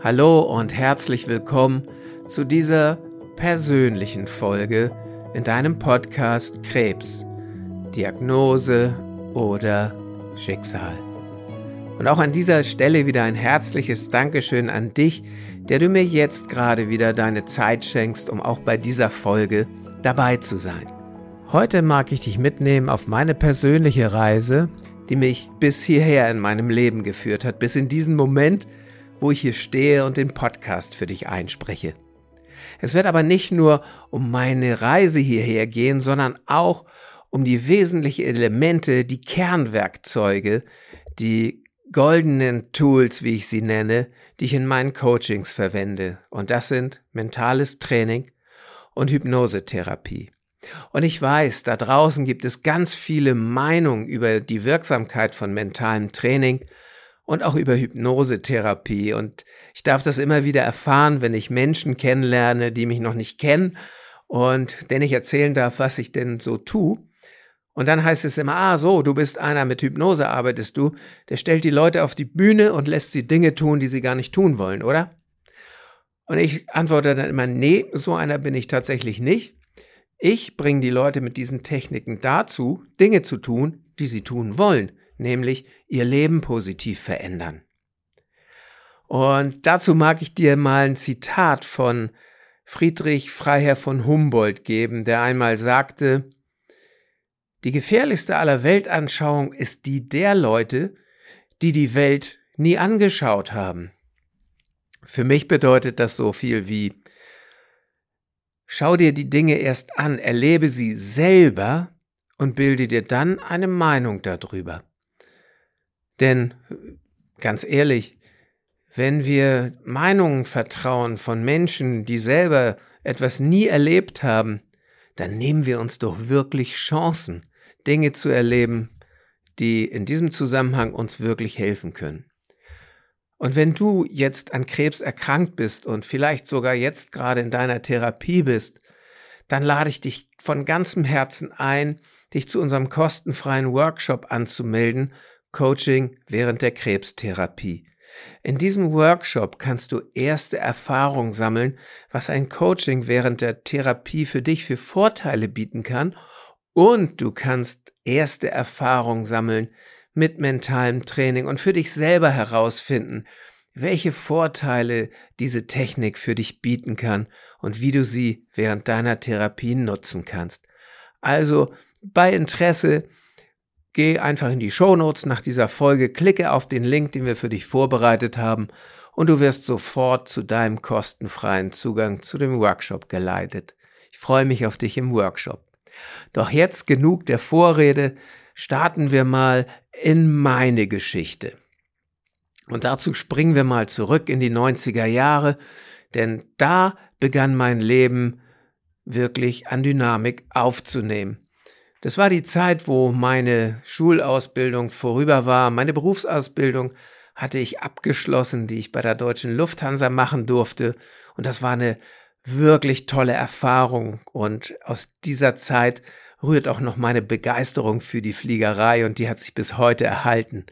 Hallo und herzlich willkommen zu dieser persönlichen Folge in deinem Podcast Krebs, Diagnose oder Schicksal. Und auch an dieser Stelle wieder ein herzliches Dankeschön an dich, der du mir jetzt gerade wieder deine Zeit schenkst, um auch bei dieser Folge dabei zu sein. Heute mag ich dich mitnehmen auf meine persönliche Reise, die mich bis hierher in meinem Leben geführt hat, bis in diesen Moment, wo ich hier stehe und den Podcast für dich einspreche. Es wird aber nicht nur um meine Reise hierher gehen, sondern auch um die wesentlichen Elemente, die Kernwerkzeuge, die goldenen Tools, wie ich sie nenne, die ich in meinen Coachings verwende. Und das sind mentales Training und Hypnosetherapie. Und ich weiß, da draußen gibt es ganz viele Meinungen über die Wirksamkeit von mentalem Training und auch über Hypnosetherapie. Und ich darf das immer wieder erfahren, wenn ich Menschen kennenlerne, die mich noch nicht kennen und denen ich erzählen darf, was ich denn so tue. Und dann heißt es immer, ah, so, du bist einer, mit Hypnose arbeitest du, der stellt die Leute auf die Bühne und lässt sie Dinge tun, die sie gar nicht tun wollen, oder? Und ich antworte dann immer, nee, so einer bin ich tatsächlich nicht. Ich bringe die Leute mit diesen Techniken dazu, Dinge zu tun, die sie tun wollen, nämlich ihr Leben positiv verändern. Und dazu mag ich dir mal ein Zitat von Friedrich Freiherr von Humboldt geben, der einmal sagte, die gefährlichste aller Weltanschauung ist die der Leute, die die Welt nie angeschaut haben. Für mich bedeutet das so viel wie Schau dir die Dinge erst an, erlebe sie selber und bilde dir dann eine Meinung darüber. Denn, ganz ehrlich, wenn wir Meinungen vertrauen von Menschen, die selber etwas nie erlebt haben, dann nehmen wir uns doch wirklich Chancen, Dinge zu erleben, die in diesem Zusammenhang uns wirklich helfen können. Und wenn du jetzt an Krebs erkrankt bist und vielleicht sogar jetzt gerade in deiner Therapie bist, dann lade ich dich von ganzem Herzen ein, dich zu unserem kostenfreien Workshop anzumelden, Coaching während der Krebstherapie. In diesem Workshop kannst du erste Erfahrungen sammeln, was ein Coaching während der Therapie für dich für Vorteile bieten kann und du kannst erste Erfahrungen sammeln, mit mentalem Training und für dich selber herausfinden, welche Vorteile diese Technik für dich bieten kann und wie du sie während deiner Therapie nutzen kannst. Also bei Interesse geh einfach in die Shownotes nach dieser Folge, klicke auf den Link, den wir für dich vorbereitet haben und du wirst sofort zu deinem kostenfreien Zugang zu dem Workshop geleitet. Ich freue mich auf dich im Workshop. Doch jetzt genug der Vorrede, starten wir mal in meine Geschichte. Und dazu springen wir mal zurück in die 90er Jahre, denn da begann mein Leben wirklich an Dynamik aufzunehmen. Das war die Zeit, wo meine Schulausbildung vorüber war. Meine Berufsausbildung hatte ich abgeschlossen, die ich bei der deutschen Lufthansa machen durfte. Und das war eine wirklich tolle Erfahrung. Und aus dieser Zeit rührt auch noch meine Begeisterung für die Fliegerei und die hat sich bis heute erhalten.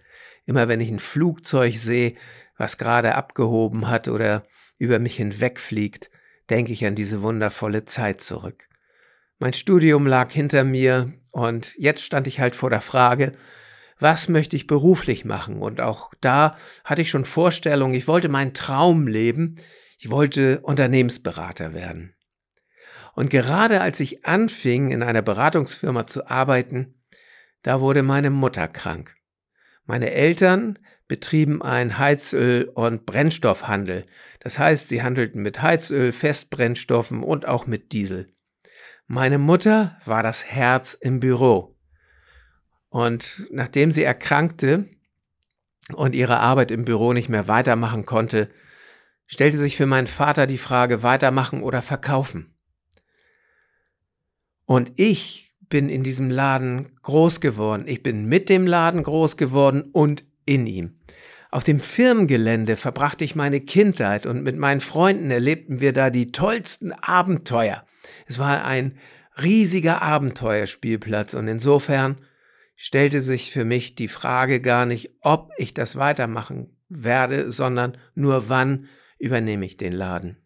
Immer wenn ich ein Flugzeug sehe, was gerade abgehoben hat oder über mich hinwegfliegt, denke ich an diese wundervolle Zeit zurück. Mein Studium lag hinter mir und jetzt stand ich halt vor der Frage, was möchte ich beruflich machen? Und auch da hatte ich schon Vorstellungen, ich wollte meinen Traum leben, ich wollte Unternehmensberater werden. Und gerade als ich anfing, in einer Beratungsfirma zu arbeiten, da wurde meine Mutter krank. Meine Eltern betrieben einen Heizöl- und Brennstoffhandel. Das heißt, sie handelten mit Heizöl, Festbrennstoffen und auch mit Diesel. Meine Mutter war das Herz im Büro. Und nachdem sie erkrankte und ihre Arbeit im Büro nicht mehr weitermachen konnte, stellte sich für meinen Vater die Frage weitermachen oder verkaufen. Und ich bin in diesem Laden groß geworden. Ich bin mit dem Laden groß geworden und in ihm. Auf dem Firmengelände verbrachte ich meine Kindheit und mit meinen Freunden erlebten wir da die tollsten Abenteuer. Es war ein riesiger Abenteuerspielplatz und insofern stellte sich für mich die Frage gar nicht, ob ich das weitermachen werde, sondern nur wann übernehme ich den Laden.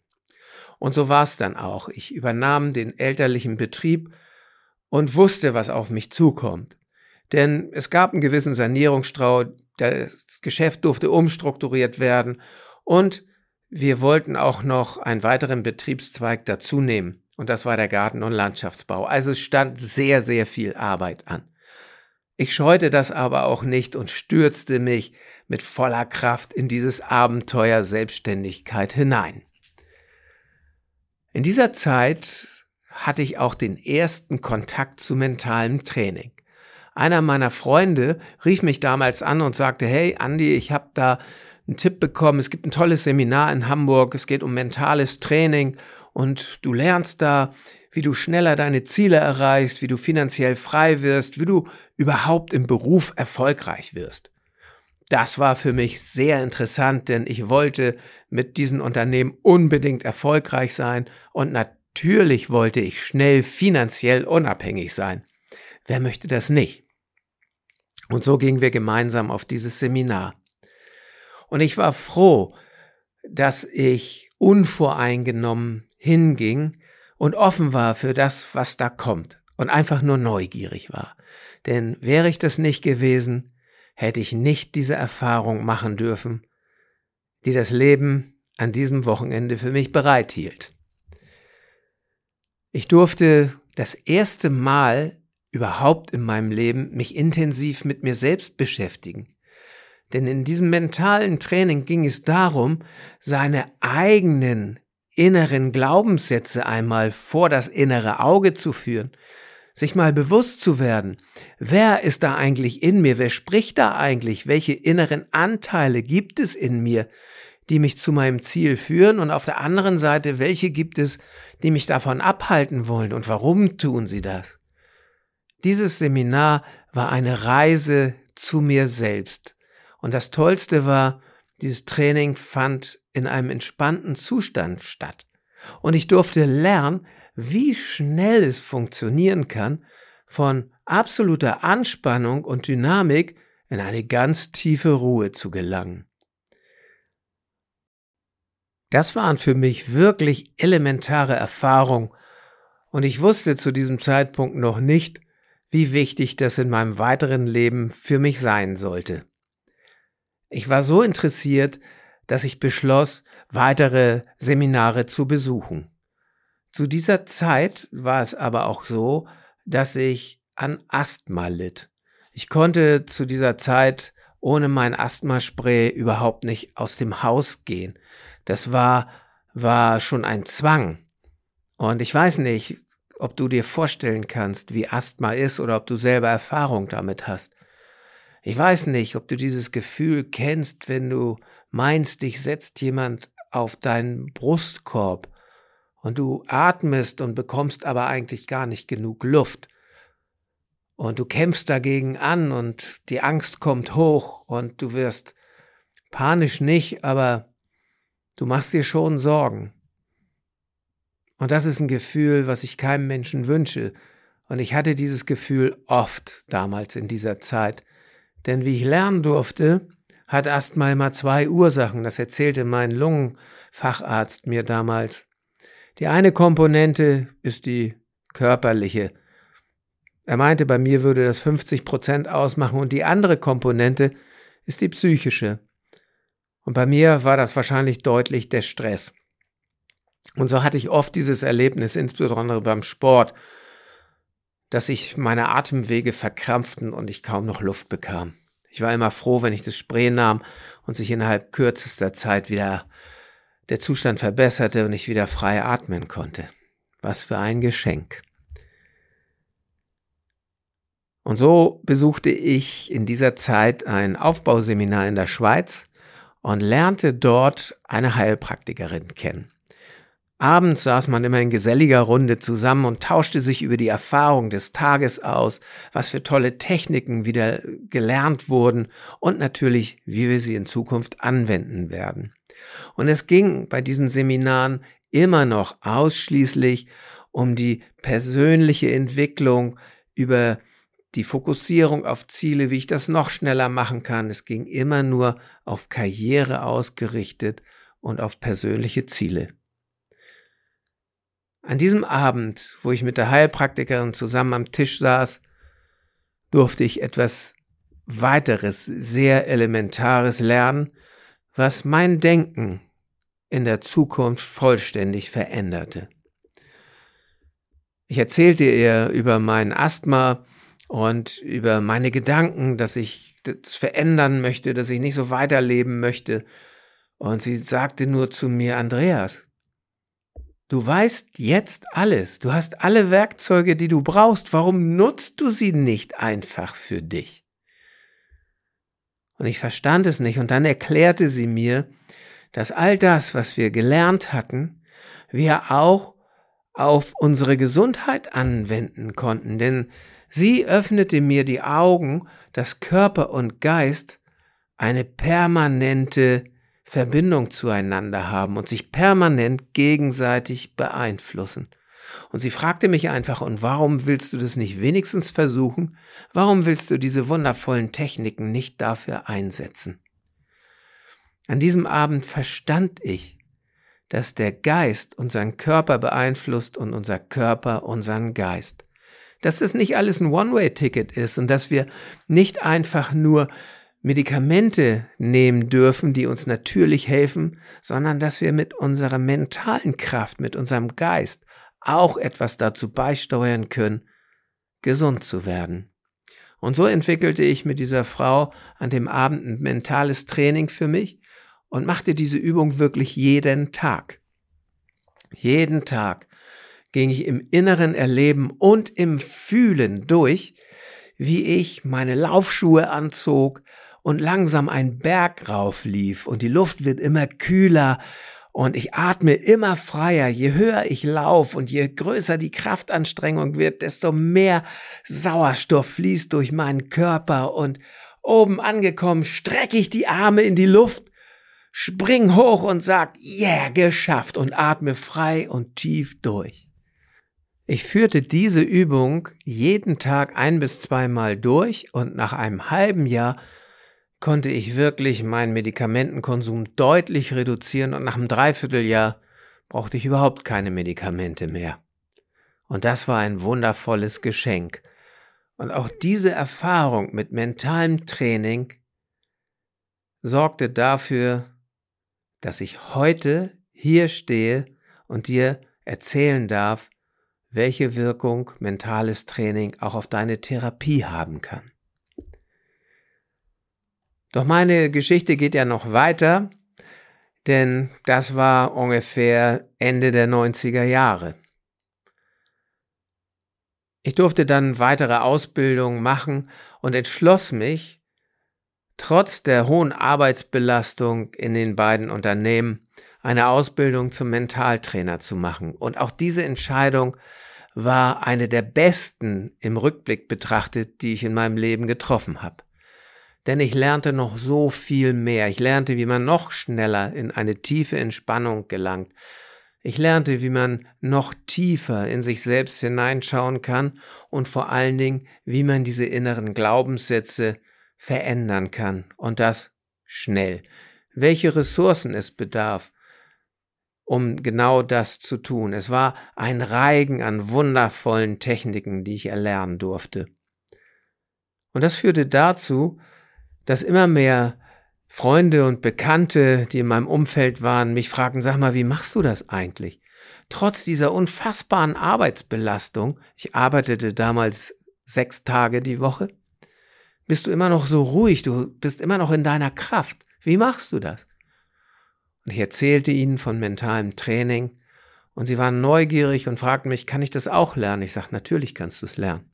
Und so war es dann auch. Ich übernahm den elterlichen Betrieb und wusste, was auf mich zukommt. Denn es gab einen gewissen Sanierungsstrau, das Geschäft durfte umstrukturiert werden und wir wollten auch noch einen weiteren Betriebszweig dazu nehmen. Und das war der Garten- und Landschaftsbau. Also es stand sehr, sehr viel Arbeit an. Ich scheute das aber auch nicht und stürzte mich mit voller Kraft in dieses Abenteuer Selbstständigkeit hinein. In dieser Zeit hatte ich auch den ersten Kontakt zu mentalem Training. Einer meiner Freunde rief mich damals an und sagte, hey Andi, ich habe da einen Tipp bekommen, es gibt ein tolles Seminar in Hamburg, es geht um mentales Training und du lernst da, wie du schneller deine Ziele erreichst, wie du finanziell frei wirst, wie du überhaupt im Beruf erfolgreich wirst. Das war für mich sehr interessant, denn ich wollte mit diesen Unternehmen unbedingt erfolgreich sein und natürlich wollte ich schnell finanziell unabhängig sein. Wer möchte das nicht? Und so gingen wir gemeinsam auf dieses Seminar. Und ich war froh, dass ich unvoreingenommen hinging und offen war für das, was da kommt und einfach nur neugierig war. Denn wäre ich das nicht gewesen, hätte ich nicht diese Erfahrung machen dürfen, die das Leben an diesem Wochenende für mich bereithielt. Ich durfte das erste Mal überhaupt in meinem Leben mich intensiv mit mir selbst beschäftigen. Denn in diesem mentalen Training ging es darum, seine eigenen inneren Glaubenssätze einmal vor das innere Auge zu führen, sich mal bewusst zu werden, wer ist da eigentlich in mir, wer spricht da eigentlich, welche inneren Anteile gibt es in mir, die mich zu meinem Ziel führen und auf der anderen Seite, welche gibt es, die mich davon abhalten wollen und warum tun sie das? Dieses Seminar war eine Reise zu mir selbst. Und das Tollste war, dieses Training fand in einem entspannten Zustand statt. Und ich durfte lernen, wie schnell es funktionieren kann, von absoluter Anspannung und Dynamik in eine ganz tiefe Ruhe zu gelangen. Das waren für mich wirklich elementare Erfahrungen und ich wusste zu diesem Zeitpunkt noch nicht, wie wichtig das in meinem weiteren Leben für mich sein sollte. Ich war so interessiert, dass ich beschloss, weitere Seminare zu besuchen. Zu dieser Zeit war es aber auch so, dass ich an Asthma litt. Ich konnte zu dieser Zeit ohne mein Asthmaspray überhaupt nicht aus dem Haus gehen. Das war, war schon ein Zwang. Und ich weiß nicht, ob du dir vorstellen kannst, wie Asthma ist oder ob du selber Erfahrung damit hast. Ich weiß nicht, ob du dieses Gefühl kennst, wenn du meinst, dich setzt jemand auf deinen Brustkorb und du atmest und bekommst aber eigentlich gar nicht genug Luft. Und du kämpfst dagegen an und die Angst kommt hoch und du wirst panisch nicht, aber du machst dir schon Sorgen. Und das ist ein Gefühl, was ich keinem Menschen wünsche. Und ich hatte dieses Gefühl oft damals in dieser Zeit. Denn wie ich lernen durfte, hat Asthma immer zwei Ursachen. Das erzählte mein Lungenfacharzt mir damals. Die eine Komponente ist die körperliche. Er meinte, bei mir würde das 50 Prozent ausmachen und die andere Komponente ist die psychische. Und bei mir war das wahrscheinlich deutlich der Stress. Und so hatte ich oft dieses Erlebnis, insbesondere beim Sport, dass sich meine Atemwege verkrampften und ich kaum noch Luft bekam. Ich war immer froh, wenn ich das Spray nahm und sich innerhalb kürzester Zeit wieder der Zustand verbesserte und ich wieder frei atmen konnte. Was für ein Geschenk. Und so besuchte ich in dieser Zeit ein Aufbauseminar in der Schweiz und lernte dort eine Heilpraktikerin kennen. Abends saß man immer in geselliger Runde zusammen und tauschte sich über die Erfahrung des Tages aus, was für tolle Techniken wieder gelernt wurden und natürlich, wie wir sie in Zukunft anwenden werden. Und es ging bei diesen Seminaren immer noch ausschließlich um die persönliche Entwicklung über die Fokussierung auf Ziele, wie ich das noch schneller machen kann. Es ging immer nur auf Karriere ausgerichtet und auf persönliche Ziele. An diesem Abend, wo ich mit der Heilpraktikerin zusammen am Tisch saß, durfte ich etwas weiteres, sehr elementares lernen, was mein Denken in der Zukunft vollständig veränderte. Ich erzählte ihr über mein Asthma und über meine Gedanken, dass ich das verändern möchte, dass ich nicht so weiterleben möchte. Und sie sagte nur zu mir, Andreas, du weißt jetzt alles, du hast alle Werkzeuge, die du brauchst, warum nutzt du sie nicht einfach für dich? Und ich verstand es nicht. Und dann erklärte sie mir, dass all das, was wir gelernt hatten, wir auch auf unsere Gesundheit anwenden konnten, denn sie öffnete mir die Augen, dass Körper und Geist eine permanente Verbindung zueinander haben und sich permanent gegenseitig beeinflussen. Und sie fragte mich einfach, und warum willst du das nicht wenigstens versuchen? Warum willst du diese wundervollen Techniken nicht dafür einsetzen? An diesem Abend verstand ich, dass der Geist unseren Körper beeinflusst und unser Körper unseren Geist. Dass das nicht alles ein One-Way-Ticket ist und dass wir nicht einfach nur Medikamente nehmen dürfen, die uns natürlich helfen, sondern dass wir mit unserer mentalen Kraft, mit unserem Geist auch etwas dazu beisteuern können, gesund zu werden. Und so entwickelte ich mit dieser Frau an dem Abend ein mentales Training für mich und machte diese Übung wirklich jeden Tag. Jeden Tag ging ich im inneren Erleben und im Fühlen durch, wie ich meine Laufschuhe anzog und langsam einen Berg rauflief und die Luft wird immer kühler und ich atme immer freier, je höher ich laufe und je größer die Kraftanstrengung wird, desto mehr Sauerstoff fließt durch meinen Körper und oben angekommen strecke ich die Arme in die Luft, spring hoch und sag, yeah, geschafft und atme frei und tief durch. Ich führte diese Übung jeden Tag ein bis zweimal durch und nach einem halben Jahr konnte ich wirklich meinen Medikamentenkonsum deutlich reduzieren und nach einem Dreivierteljahr brauchte ich überhaupt keine Medikamente mehr. Und das war ein wundervolles Geschenk. Und auch diese Erfahrung mit mentalem Training sorgte dafür, dass ich heute hier stehe und dir erzählen darf, welche Wirkung mentales Training auch auf deine Therapie haben kann. Doch meine Geschichte geht ja noch weiter, denn das war ungefähr Ende der 90er Jahre. Ich durfte dann weitere Ausbildungen machen und entschloss mich, trotz der hohen Arbeitsbelastung in den beiden Unternehmen, eine Ausbildung zum Mentaltrainer zu machen. Und auch diese Entscheidung war eine der besten im Rückblick betrachtet, die ich in meinem Leben getroffen habe denn ich lernte noch so viel mehr. Ich lernte, wie man noch schneller in eine tiefe Entspannung gelangt. Ich lernte, wie man noch tiefer in sich selbst hineinschauen kann und vor allen Dingen, wie man diese inneren Glaubenssätze verändern kann und das schnell. Welche Ressourcen es bedarf, um genau das zu tun. Es war ein Reigen an wundervollen Techniken, die ich erlernen durfte. Und das führte dazu, dass immer mehr Freunde und Bekannte, die in meinem Umfeld waren, mich fragen, sag mal, wie machst du das eigentlich? Trotz dieser unfassbaren Arbeitsbelastung, ich arbeitete damals sechs Tage die Woche, bist du immer noch so ruhig, du bist immer noch in deiner Kraft. Wie machst du das? Und ich erzählte ihnen von mentalem Training und sie waren neugierig und fragten mich, kann ich das auch lernen? Ich sagte, natürlich kannst du es lernen.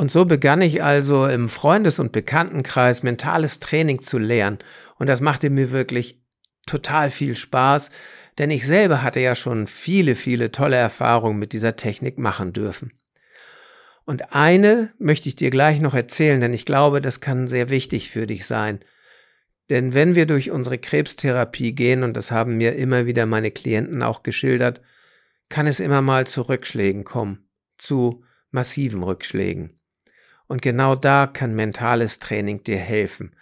Und so begann ich also im Freundes- und Bekanntenkreis mentales Training zu lernen. Und das machte mir wirklich total viel Spaß, denn ich selber hatte ja schon viele, viele tolle Erfahrungen mit dieser Technik machen dürfen. Und eine möchte ich dir gleich noch erzählen, denn ich glaube, das kann sehr wichtig für dich sein. Denn wenn wir durch unsere Krebstherapie gehen, und das haben mir immer wieder meine Klienten auch geschildert, kann es immer mal zu Rückschlägen kommen, zu massiven Rückschlägen. Und genau da kann mentales Training dir helfen.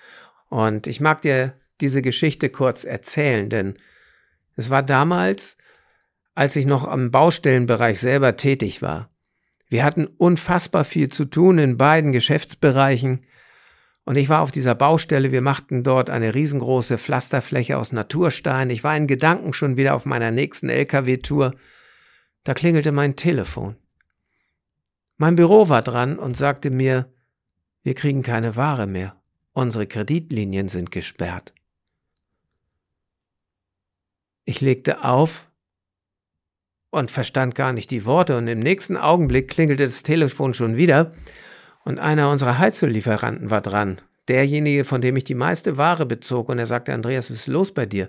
Und ich mag dir diese Geschichte kurz erzählen, denn es war damals, als ich noch am Baustellenbereich selber tätig war. Wir hatten unfassbar viel zu tun in beiden Geschäftsbereichen. Und ich war auf dieser Baustelle, wir machten dort eine riesengroße Pflasterfläche aus Naturstein. Ich war in Gedanken schon wieder auf meiner nächsten LKW-Tour. Da klingelte mein Telefon. Mein Büro war dran und sagte mir, wir kriegen keine Ware mehr. Unsere Kreditlinien sind gesperrt. Ich legte auf und verstand gar nicht die Worte und im nächsten Augenblick klingelte das Telefon schon wieder und einer unserer Heizöllieferanten war dran, derjenige, von dem ich die meiste Ware bezog und er sagte, Andreas, was ist los bei dir?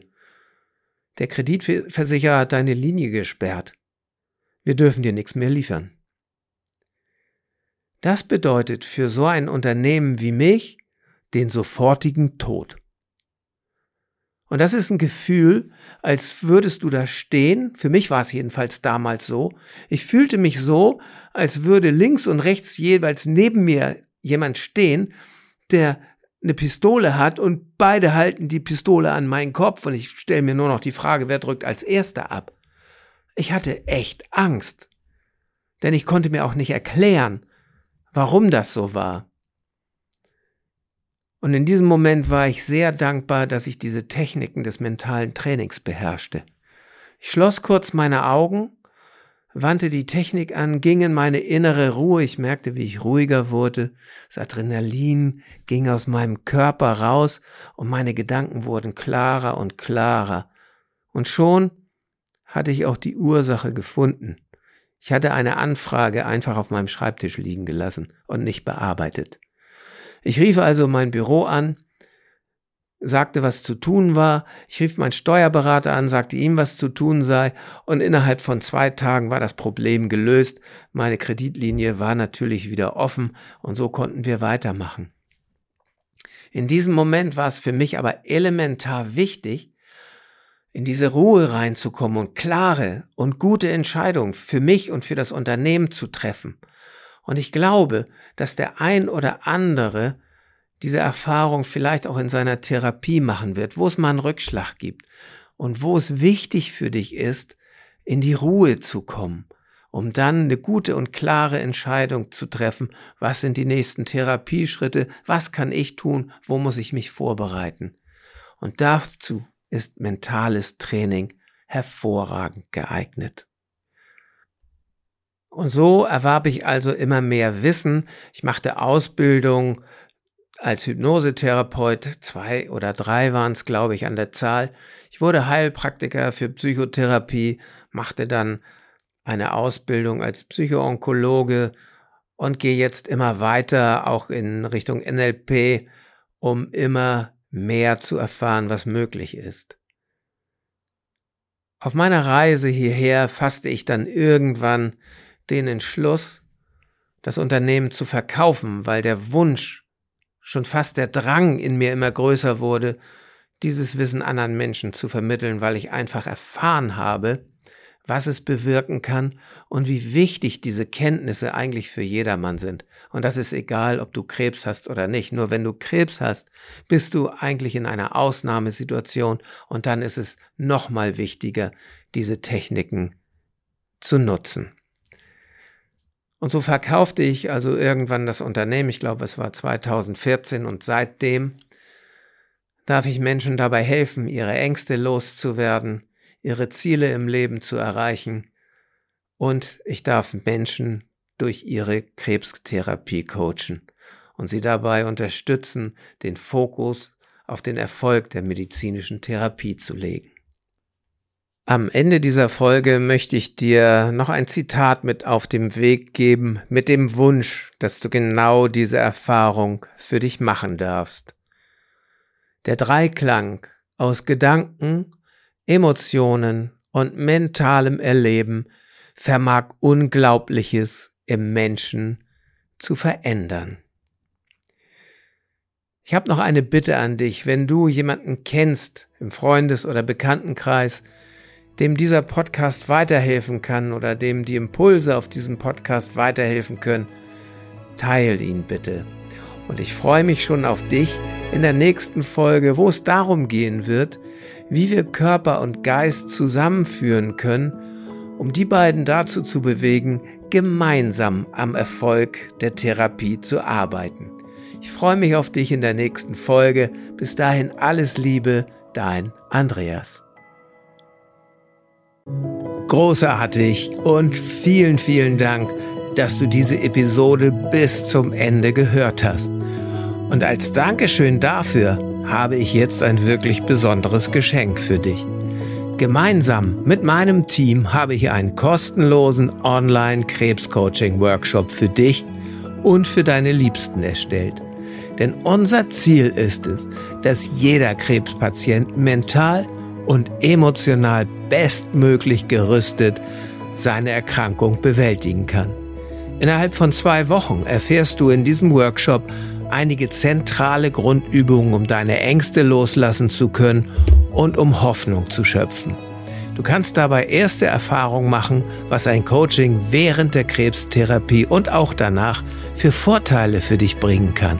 Der Kreditversicherer hat deine Linie gesperrt. Wir dürfen dir nichts mehr liefern. Das bedeutet für so ein Unternehmen wie mich den sofortigen Tod. Und das ist ein Gefühl, als würdest du da stehen. Für mich war es jedenfalls damals so. Ich fühlte mich so, als würde links und rechts jeweils neben mir jemand stehen, der eine Pistole hat und beide halten die Pistole an meinen Kopf und ich stelle mir nur noch die Frage, wer drückt als erster ab. Ich hatte echt Angst, denn ich konnte mir auch nicht erklären, warum das so war. Und in diesem Moment war ich sehr dankbar, dass ich diese Techniken des mentalen Trainings beherrschte. Ich schloss kurz meine Augen, wandte die Technik an, ging in meine innere Ruhe, ich merkte, wie ich ruhiger wurde, das Adrenalin ging aus meinem Körper raus und meine Gedanken wurden klarer und klarer. Und schon hatte ich auch die Ursache gefunden. Ich hatte eine Anfrage einfach auf meinem Schreibtisch liegen gelassen und nicht bearbeitet. Ich rief also mein Büro an, sagte, was zu tun war. Ich rief meinen Steuerberater an, sagte ihm, was zu tun sei. Und innerhalb von zwei Tagen war das Problem gelöst. Meine Kreditlinie war natürlich wieder offen und so konnten wir weitermachen. In diesem Moment war es für mich aber elementar wichtig, in diese Ruhe reinzukommen und klare und gute Entscheidungen für mich und für das Unternehmen zu treffen. Und ich glaube, dass der ein oder andere diese Erfahrung vielleicht auch in seiner Therapie machen wird, wo es mal einen Rückschlag gibt und wo es wichtig für dich ist, in die Ruhe zu kommen, um dann eine gute und klare Entscheidung zu treffen, was sind die nächsten Therapieschritte, was kann ich tun, wo muss ich mich vorbereiten. Und dazu ist mentales Training hervorragend geeignet. Und so erwarb ich also immer mehr Wissen. Ich machte Ausbildung als Hypnosetherapeut, zwei oder drei waren es, glaube ich, an der Zahl. Ich wurde Heilpraktiker für Psychotherapie, machte dann eine Ausbildung als Psychoonkologe und gehe jetzt immer weiter, auch in Richtung NLP, um immer mehr zu erfahren, was möglich ist. Auf meiner Reise hierher fasste ich dann irgendwann den Entschluss, das Unternehmen zu verkaufen, weil der Wunsch, schon fast der Drang in mir immer größer wurde, dieses Wissen anderen Menschen zu vermitteln, weil ich einfach erfahren habe, was es bewirken kann und wie wichtig diese Kenntnisse eigentlich für jedermann sind. Und das ist egal, ob du Krebs hast oder nicht. Nur wenn du Krebs hast, bist du eigentlich in einer Ausnahmesituation und dann ist es nochmal wichtiger, diese Techniken zu nutzen. Und so verkaufte ich also irgendwann das Unternehmen, ich glaube es war 2014 und seitdem darf ich Menschen dabei helfen, ihre Ängste loszuwerden, ihre Ziele im Leben zu erreichen und ich darf Menschen durch ihre Krebstherapie coachen und sie dabei unterstützen, den Fokus auf den Erfolg der medizinischen Therapie zu legen. Am Ende dieser Folge möchte ich dir noch ein Zitat mit auf dem Weg geben, mit dem Wunsch, dass du genau diese Erfahrung für dich machen darfst. Der Dreiklang aus Gedanken, Emotionen und mentalem Erleben vermag Unglaubliches im Menschen zu verändern. Ich habe noch eine Bitte an dich, wenn du jemanden kennst im Freundes- oder Bekanntenkreis, dem dieser Podcast weiterhelfen kann oder dem die Impulse auf diesem Podcast weiterhelfen können, teil ihn bitte. Und ich freue mich schon auf dich in der nächsten Folge, wo es darum gehen wird, wie wir Körper und Geist zusammenführen können, um die beiden dazu zu bewegen, gemeinsam am Erfolg der Therapie zu arbeiten. Ich freue mich auf dich in der nächsten Folge. Bis dahin alles Liebe, dein Andreas. Großartig und vielen, vielen Dank, dass du diese Episode bis zum Ende gehört hast. Und als Dankeschön dafür habe ich jetzt ein wirklich besonderes Geschenk für dich. Gemeinsam mit meinem Team habe ich einen kostenlosen Online-Krebscoaching-Workshop für dich und für deine Liebsten erstellt. Denn unser Ziel ist es, dass jeder Krebspatient mental und emotional bestmöglich gerüstet seine Erkrankung bewältigen kann. Innerhalb von zwei Wochen erfährst du in diesem Workshop einige zentrale Grundübungen, um deine Ängste loslassen zu können und um Hoffnung zu schöpfen. Du kannst dabei erste Erfahrungen machen, was ein Coaching während der Krebstherapie und auch danach für Vorteile für dich bringen kann.